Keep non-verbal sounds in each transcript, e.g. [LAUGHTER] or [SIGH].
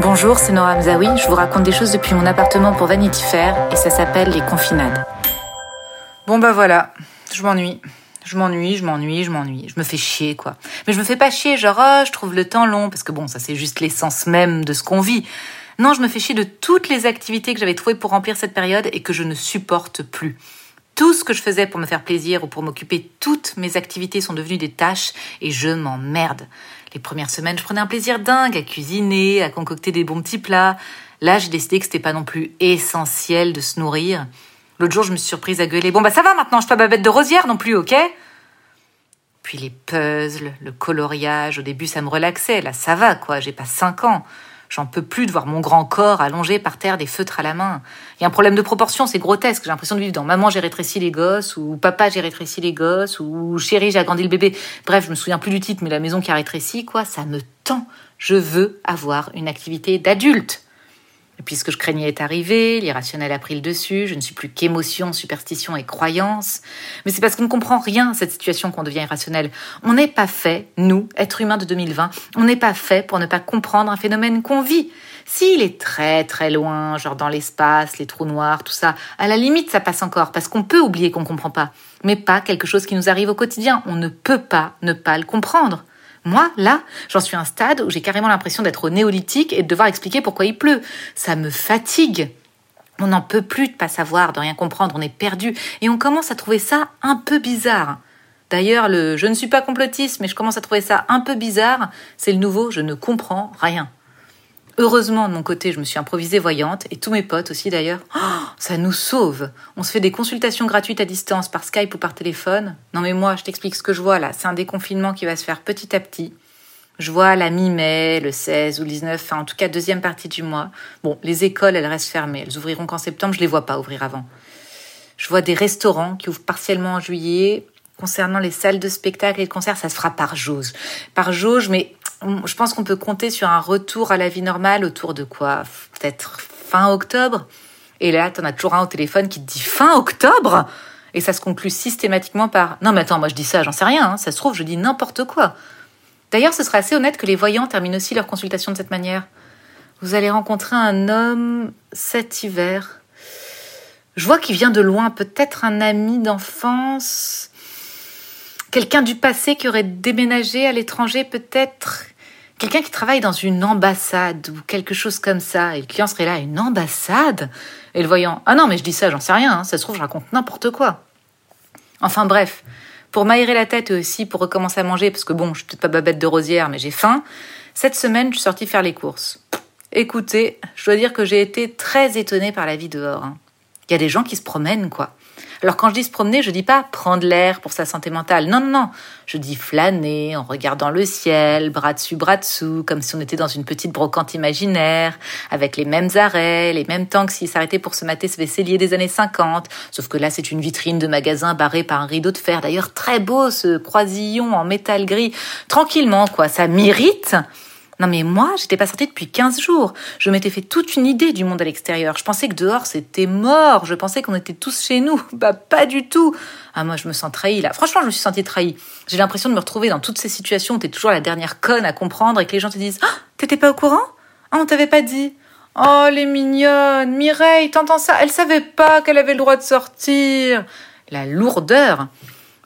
Bonjour, c'est Nora Mzaoui. Je vous raconte des choses depuis mon appartement pour Vanity Fair et ça s'appelle les confinades. Bon bah voilà, je m'ennuie. Je m'ennuie, je m'ennuie, je m'ennuie. Je me fais chier, quoi. Mais je me fais pas chier, genre, oh, je trouve le temps long, parce que bon, ça c'est juste l'essence même de ce qu'on vit. Non, je me fais chier de toutes les activités que j'avais trouvées pour remplir cette période et que je ne supporte plus. Tout ce que je faisais pour me faire plaisir ou pour m'occuper, toutes mes activités sont devenues des tâches et je m'emmerde. Les premières semaines, je prenais un plaisir dingue à cuisiner, à concocter des bons petits plats. Là, j'ai décidé que c'était pas non plus essentiel de se nourrir. L'autre jour, je me suis surprise à gueuler. Bon, bah ça va maintenant, je suis pas babette de rosière non plus, ok? Puis les puzzles, le coloriage, au début, ça me relaxait. Là, ça va, quoi, j'ai pas cinq ans. J'en peux plus de voir mon grand corps allongé par terre, des feutres à la main. Il y a un problème de proportion, c'est grotesque. J'ai l'impression de vivre dans Maman, j'ai rétréci les gosses, ou Papa, j'ai rétréci les gosses, ou Chérie, j'ai agrandi le bébé. Bref, je me souviens plus du titre, mais la maison qui a rétréci, quoi, ça me tend. Je veux avoir une activité d'adulte. Et puis ce que je craignais est arrivé, l'irrationnel a pris le dessus, je ne suis plus qu'émotion, superstition et croyance. Mais c'est parce qu'on ne comprend rien cette situation qu'on devient irrationnel. On n'est pas fait, nous, êtres humains de 2020, on n'est pas fait pour ne pas comprendre un phénomène qu'on vit. S'il est très très loin, genre dans l'espace, les trous noirs, tout ça, à la limite ça passe encore, parce qu'on peut oublier qu'on ne comprend pas. Mais pas quelque chose qui nous arrive au quotidien. On ne peut pas ne pas le comprendre. Moi, là, j'en suis à un stade où j'ai carrément l'impression d'être au néolithique et de devoir expliquer pourquoi il pleut. Ça me fatigue. On n'en peut plus de pas savoir, de rien comprendre, on est perdu. Et on commence à trouver ça un peu bizarre. D'ailleurs, le je ne suis pas complotiste, mais je commence à trouver ça un peu bizarre, c'est le nouveau je ne comprends rien. Heureusement, de mon côté, je me suis improvisée voyante, et tous mes potes aussi d'ailleurs. Oh, ça nous sauve On se fait des consultations gratuites à distance par Skype ou par téléphone. Non mais moi, je t'explique ce que je vois là. C'est un déconfinement qui va se faire petit à petit. Je vois la mi-mai, le 16 ou le 19, enfin en tout cas deuxième partie du mois. Bon, les écoles, elles restent fermées. Elles ouvriront qu'en septembre, je les vois pas ouvrir avant. Je vois des restaurants qui ouvrent partiellement en juillet. Concernant les salles de spectacle et de concert, ça se fera par jauge. Par jauge, mais je pense qu'on peut compter sur un retour à la vie normale autour de quoi? Peut-être fin octobre? Et là, t'en as toujours un au téléphone qui te dit fin octobre? Et ça se conclut systématiquement par non mais attends, moi je dis ça, j'en sais rien, hein. ça se trouve, je dis n'importe quoi. D'ailleurs, ce serait assez honnête que les voyants terminent aussi leur consultation de cette manière. Vous allez rencontrer un homme cet hiver. Je vois qu'il vient de loin, peut-être un ami d'enfance, quelqu'un du passé qui aurait déménagé à l'étranger, peut-être? Quelqu'un qui travaille dans une ambassade ou quelque chose comme ça. Et le client serait là, une ambassade? Et le voyant, ah non, mais je dis ça, j'en sais rien, hein. ça se trouve, je raconte n'importe quoi. Enfin bref, pour m'aérer la tête et aussi pour recommencer à manger, parce que bon, je suis peut-être pas babette de rosière, mais j'ai faim, cette semaine, je suis sortie faire les courses. Écoutez, je dois dire que j'ai été très étonnée par la vie dehors. hein. Il y a des gens qui se promènent, quoi. Alors quand je dis se promener, je dis pas prendre l'air pour sa santé mentale. Non, non, non. Je dis flâner en regardant le ciel, bras dessus, bras dessous, comme si on était dans une petite brocante imaginaire, avec les mêmes arrêts, les mêmes temps que s'ils s'arrêtaient pour se mater ce vaisselier des années 50. Sauf que là, c'est une vitrine de magasin barrée par un rideau de fer. D'ailleurs, très beau ce croisillon en métal gris. Tranquillement, quoi. Ça m'irrite. Non mais moi, j'étais pas sortie depuis 15 jours. Je m'étais fait toute une idée du monde à l'extérieur. Je pensais que dehors c'était mort. Je pensais qu'on était tous chez nous. [LAUGHS] Bah pas du tout. Ah moi je me sens trahie là. Franchement, je me suis sentie trahie. J'ai l'impression de me retrouver dans toutes ces situations où t'es toujours la dernière conne à comprendre et que les gens te disent ah, t'étais pas au courant? Ah on t'avait pas dit Oh les mignonnes, Mireille, t'entends ça? Elle savait pas qu'elle avait le droit de sortir. La lourdeur.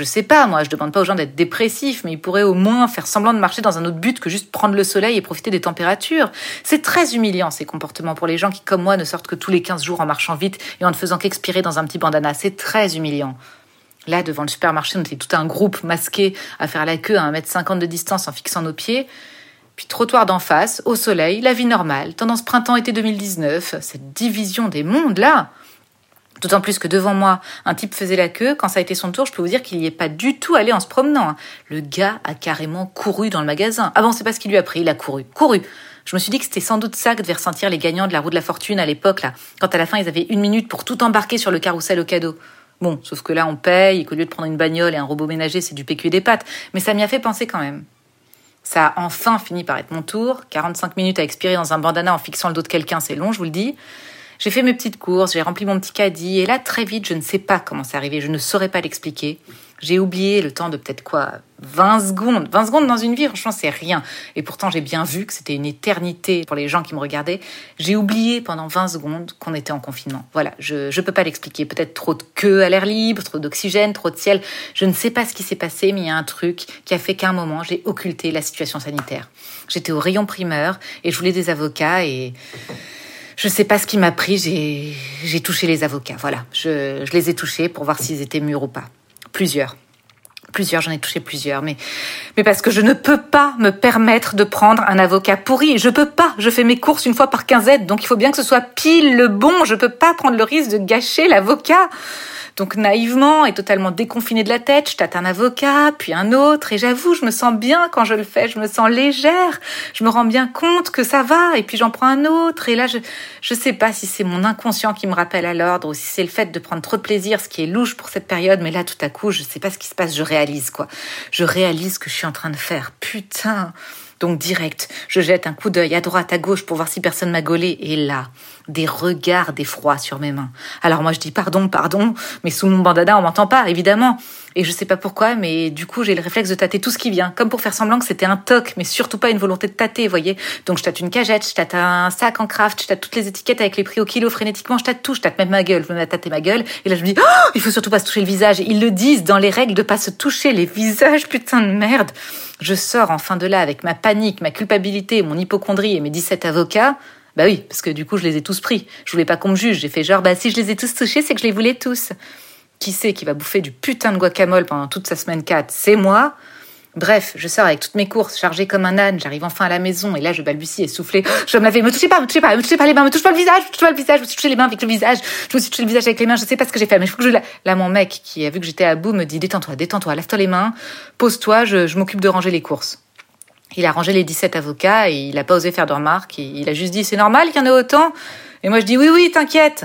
Je sais pas, moi, je demande pas aux gens d'être dépressifs, mais ils pourraient au moins faire semblant de marcher dans un autre but que juste prendre le soleil et profiter des températures. C'est très humiliant, ces comportements pour les gens qui, comme moi, ne sortent que tous les 15 jours en marchant vite et en ne faisant qu'expirer dans un petit bandana. C'est très humiliant. Là, devant le supermarché, on était tout un groupe masqué à faire la queue à 1m50 de distance en fixant nos pieds. Puis trottoir d'en face, au soleil, la vie normale, tendance printemps-été 2019, cette division des mondes, là. D'autant plus que devant moi, un type faisait la queue. Quand ça a été son tour, je peux vous dire qu'il n'y est pas du tout allé en se promenant. Le gars a carrément couru dans le magasin. Ah bon, c'est pas ce qu'il lui a pris, il a couru. Couru. Je me suis dit que c'était sans doute ça que devaient ressentir les gagnants de la roue de la fortune à l'époque, là. Quand à la fin, ils avaient une minute pour tout embarquer sur le carrousel au cadeau. Bon, sauf que là, on paye et qu'au lieu de prendre une bagnole et un robot ménager, c'est du PQ et des pâtes. Mais ça m'y a fait penser quand même. Ça a enfin fini par être mon tour. 45 minutes à expirer dans un bandana en fixant le dos de quelqu'un, c'est long, je vous le dis. J'ai fait mes petites courses, j'ai rempli mon petit caddie, et là, très vite, je ne sais pas comment c'est arrivé, je ne saurais pas l'expliquer. J'ai oublié le temps de peut-être quoi 20 secondes. 20 secondes dans une vie, franchement, c'est rien. Et pourtant, j'ai bien vu que c'était une éternité pour les gens qui me regardaient. J'ai oublié pendant 20 secondes qu'on était en confinement. Voilà, je ne peux pas l'expliquer. Peut-être trop de queue à l'air libre, trop d'oxygène, trop de ciel. Je ne sais pas ce qui s'est passé, mais il y a un truc qui a fait qu'à un moment, j'ai occulté la situation sanitaire. J'étais au rayon primeur et je voulais des avocats et je sais pas ce qui m'a pris, j'ai touché les avocats. Voilà, je, je les ai touchés pour voir s'ils étaient mûrs ou pas. Plusieurs. Plusieurs, j'en ai touché plusieurs, mais, mais parce que je ne peux pas me permettre de prendre un avocat pourri. Je peux pas. Je fais mes courses une fois par quinzaine, donc il faut bien que ce soit pile le bon. Je peux pas prendre le risque de gâcher l'avocat. Donc naïvement et totalement déconfiné de la tête, je tâte un avocat, puis un autre, et j'avoue, je me sens bien quand je le fais, je me sens légère, je me rends bien compte que ça va, et puis j'en prends un autre, et là, je je sais pas si c'est mon inconscient qui me rappelle à l'ordre, ou si c'est le fait de prendre trop de plaisir, ce qui est louche pour cette période, mais là, tout à coup, je sais pas ce qui se passe, je réalise, quoi. Je réalise que je suis en train de faire. Putain! Donc direct, je jette un coup d'œil à droite, à gauche pour voir si personne m'a gaulé. Et là, des regards d'effroi sur mes mains. Alors moi je dis pardon, pardon, mais sous mon bandana on m'entend pas, évidemment. Et je sais pas pourquoi, mais du coup j'ai le réflexe de tâter tout ce qui vient, comme pour faire semblant que c'était un toc, mais surtout pas une volonté de tâter, voyez. Donc je tâte une cagette, je tâte un sac en craft, je tâte toutes les étiquettes avec les prix au kilo frénétiquement, je tâte tout, je tâte même ma gueule, je me mets à tâter ma gueule. Et là je me dis, oh, il faut surtout pas se toucher le visage. Ils le disent dans les règles de pas se toucher les visages, putain de merde. Je sors enfin de là avec ma ma culpabilité, mon hypochondrie et mes 17 avocats. Bah oui, parce que du coup, je les ai tous pris. Je voulais pas qu'on me juge. J'ai fait genre, bah si je les ai tous touchés, c'est que je les voulais tous. Qui c'est qui va bouffer du putain de guacamole pendant toute sa semaine 4 C'est moi. Bref, je sors avec toutes mes courses, chargées comme un âne, j'arrive enfin à la maison, et là je balbutie essoufflée. Je me laver, me touchez pas, me touchez pas, me touchez pas les mains, me touchez pas le visage, me touchez pas le visage, me touchez les mains avec le visage, je me suis touché le visage avec les mains, je sais pas ce que j'ai fait, mais il faut que je... Là, mon mec, qui a vu que j'étais à bout, me dit, détends-toi, détends-toi, lève-toi les mains, pose-toi, je, je m'occupe de ranger les courses. Il a rangé les 17 avocats et il n'a pas osé faire de remarques. Il a juste dit c'est normal qu'il y en ait autant. Et moi je dis oui oui t'inquiète.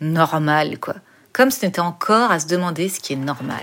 Normal quoi. Comme ce n'était encore à se demander ce qui est normal.